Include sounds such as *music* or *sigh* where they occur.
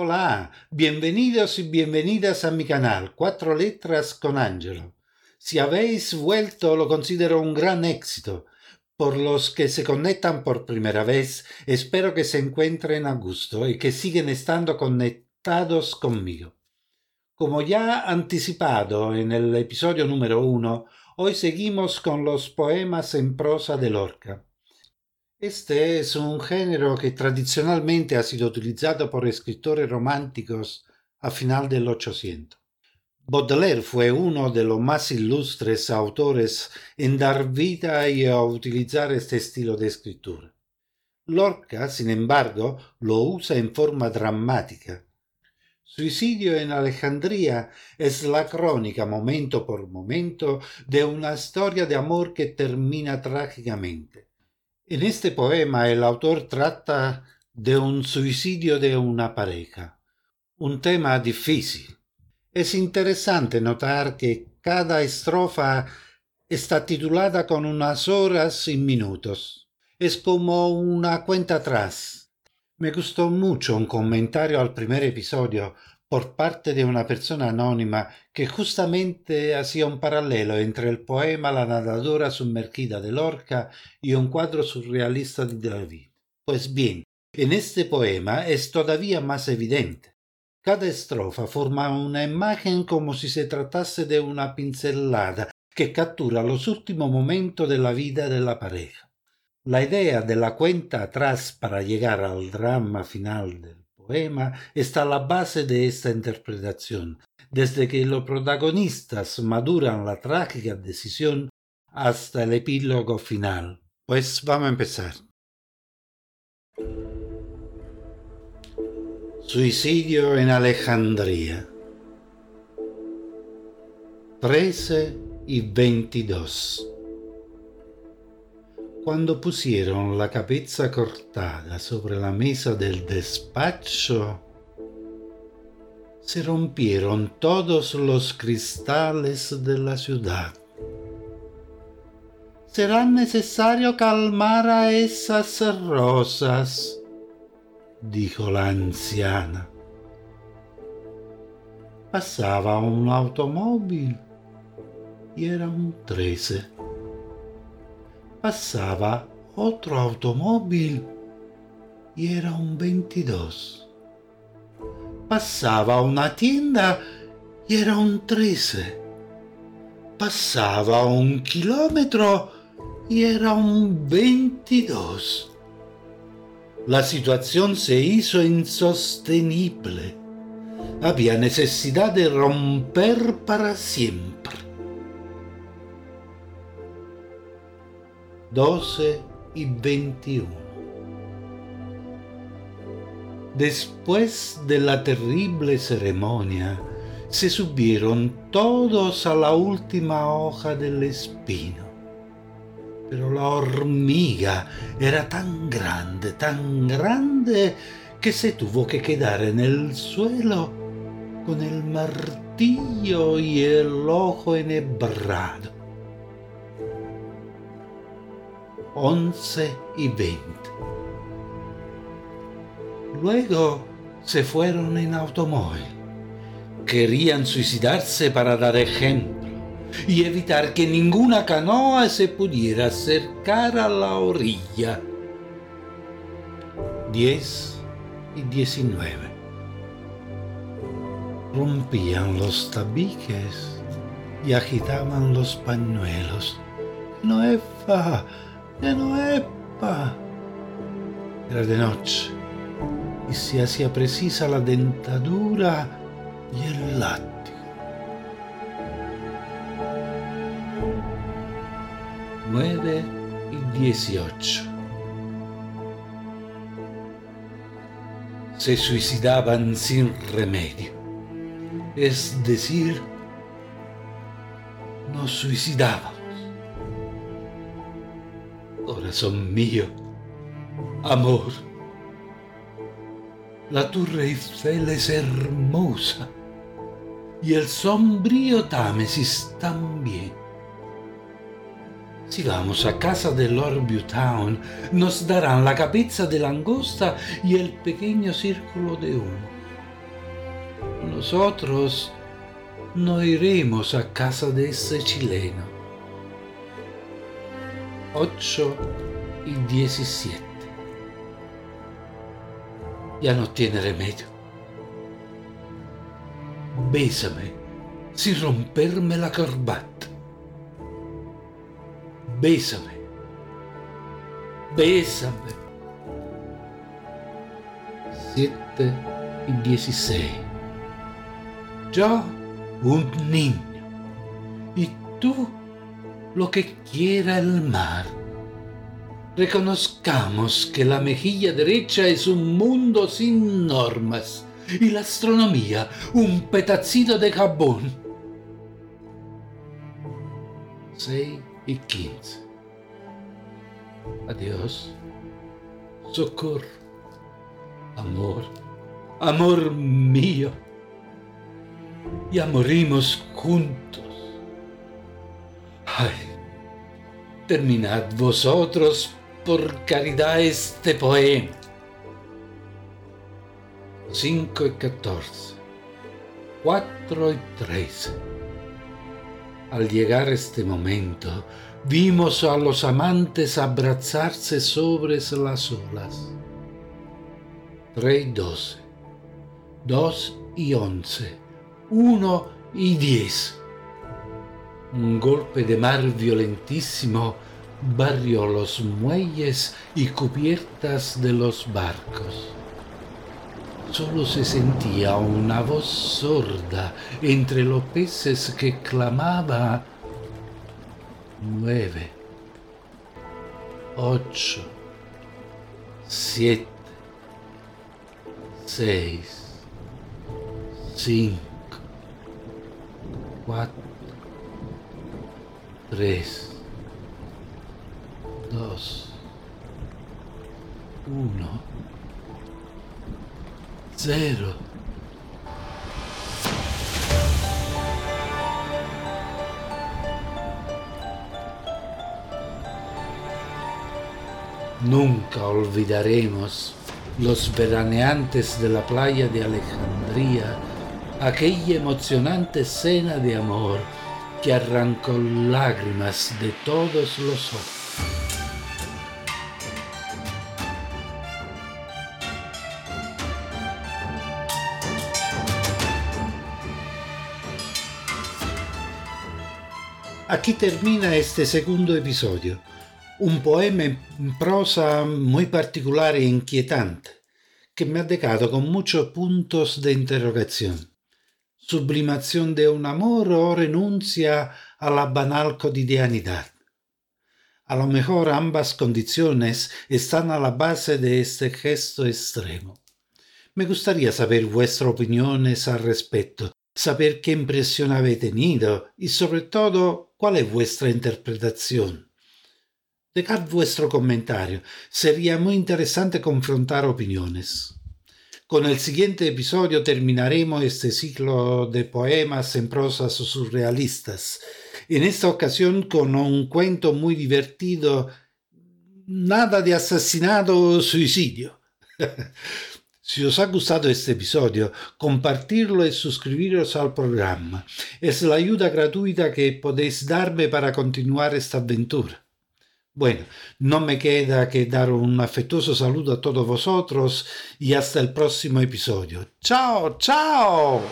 Hola, bienvenidos y bienvenidas a mi canal Cuatro Letras con Angelo. Si habéis vuelto lo considero un gran éxito. Por los que se conectan por primera vez, espero que se encuentren a gusto y que siguen estando conectados conmigo. Como ya anticipado en el episodio número uno, hoy seguimos con los poemas en prosa de Lorca. Este es un género que tradicionalmente ha sido utilizado por escritores románticos a final del Ochocientos. Baudelaire fue uno de los más ilustres autores en dar vida y a utilizar este estilo de escritura. Lorca, sin embargo, lo usa en forma dramática. Suicidio en Alejandría es la crónica momento por momento de una historia de amor que termina trágicamente. En este poema el autor trata de un suicidio de una pareja, un tema difícil. Es interesante notar que cada estrofa está titulada con unas horas y minutos. Es como una cuenta atrás. Me gustó mucho un comentario al primer episodio por parte de una persona anónima que justamente hacía un paralelo entre el poema La nadadora sumergida de Lorca y un cuadro surrealista de David. Pues bien, en este poema es todavía más evidente. Cada estrofa forma una imagen como si se tratase de una pincelada que captura los últimos momentos de la vida de la pareja. La idea de la cuenta atrás para llegar al drama final poema está la base de esta interpretación, desde que los protagonistas maduran la trágica decisión hasta el epílogo final. Pues vamos a empezar. Suicidio en Alejandría. 13 y 22. Cuando pusieron la cabeza cortada sobre la mesa del despacho, se rompieron todos los cristales de la ciudad. Será necesario calmar a esas rosas, dijo la anciana. Pasaba un automóvil y era un trece pasaba otro automóvil y era un 22. Pasaba una tienda y era un 13. Pasaba un kilómetro y era un 22. La situación se hizo insostenible. Había necesidad de romper para siempre. 12 y 21. Después de la terrible ceremonia, se subieron todos a la última hoja del espino. Pero la hormiga era tan grande, tan grande, que se tuvo que quedar en el suelo con el martillo y el ojo enhebrado. 11 y 20. Luego se fueron en automóvil. Querían suicidarse para dar ejemplo y evitar que ninguna canoa se pudiera acercar a la orilla. 10 y 19. Rompían los tabiques y agitaban los pañuelos. No es fa epa. Era de noche y se hacía precisa la dentadura el látigo. Nueve y dieciocho. Se suicidaban sin remedio, es decir, nos suicidaban corazón mío, amor. La Torre Eiffel es hermosa y el sombrío Támesis también. Si vamos a casa de Lord Buttown, nos darán la cabeza de langosta y el pequeño círculo de humo. nosotros no iremos a casa de ese chileno. 8 y 17. Ya no tiene remedio. Bésame sin romperme la corbata. Bésame. Bésame. 7 y 16. Yo, un niño. Y tú, lo que quiera el mar. Reconozcamos que la mejilla derecha es un mundo sin normas y la astronomía un pedacito de jabón. 6 y 15. Adiós. Socorro. Amor. Amor mío. Ya morimos juntos. Ay, terminad vosotros por caridad este poema. 5 y 14, 4 y 13. Al llegar este momento, vimos a los amantes abrazarse sobre las olas. 3 y 12, 2 y 11, 1 y 10. Un golpe de mar violentísimo barrió los muelles y cubiertas de los barcos. Solo se sentía una voz sorda entre los peces que clamaba nueve, ocho, siete, seis, cinco, cuatro, tres, dos, uno. Cero. Nunca olvidaremos los veraneantes de la playa de Alejandría aquella emocionante escena de amor que arrancó lágrimas de todos los ojos. Aquí termina este segundo episodio, un poema en prosa muy particular e inquietante, que me ha dejado con muchos puntos de interrogación. Sublimación de un amor o renuncia a la banal cotidianidad. A lo mejor ambas condiciones están a la base de este gesto extremo. Me gustaría saber vuestras opiniones al respecto, saber qué impresión habéis tenido y sobre todo ¿Cuál es vuestra interpretación? Dejad vuestro comentario. Sería muy interesante confrontar opiniones. Con el siguiente episodio terminaremos este ciclo de poemas en prosas surrealistas. En esta ocasión con un cuento muy divertido, nada de asesinato o suicidio. *laughs* Si os ha gustado este episodio, compartirlo y suscribiros al programa. Es la ayuda gratuita que podéis darme para continuar esta aventura. Bueno, no me queda que dar un afectuoso saludo a todos vosotros y hasta el próximo episodio. ¡Chao, chao!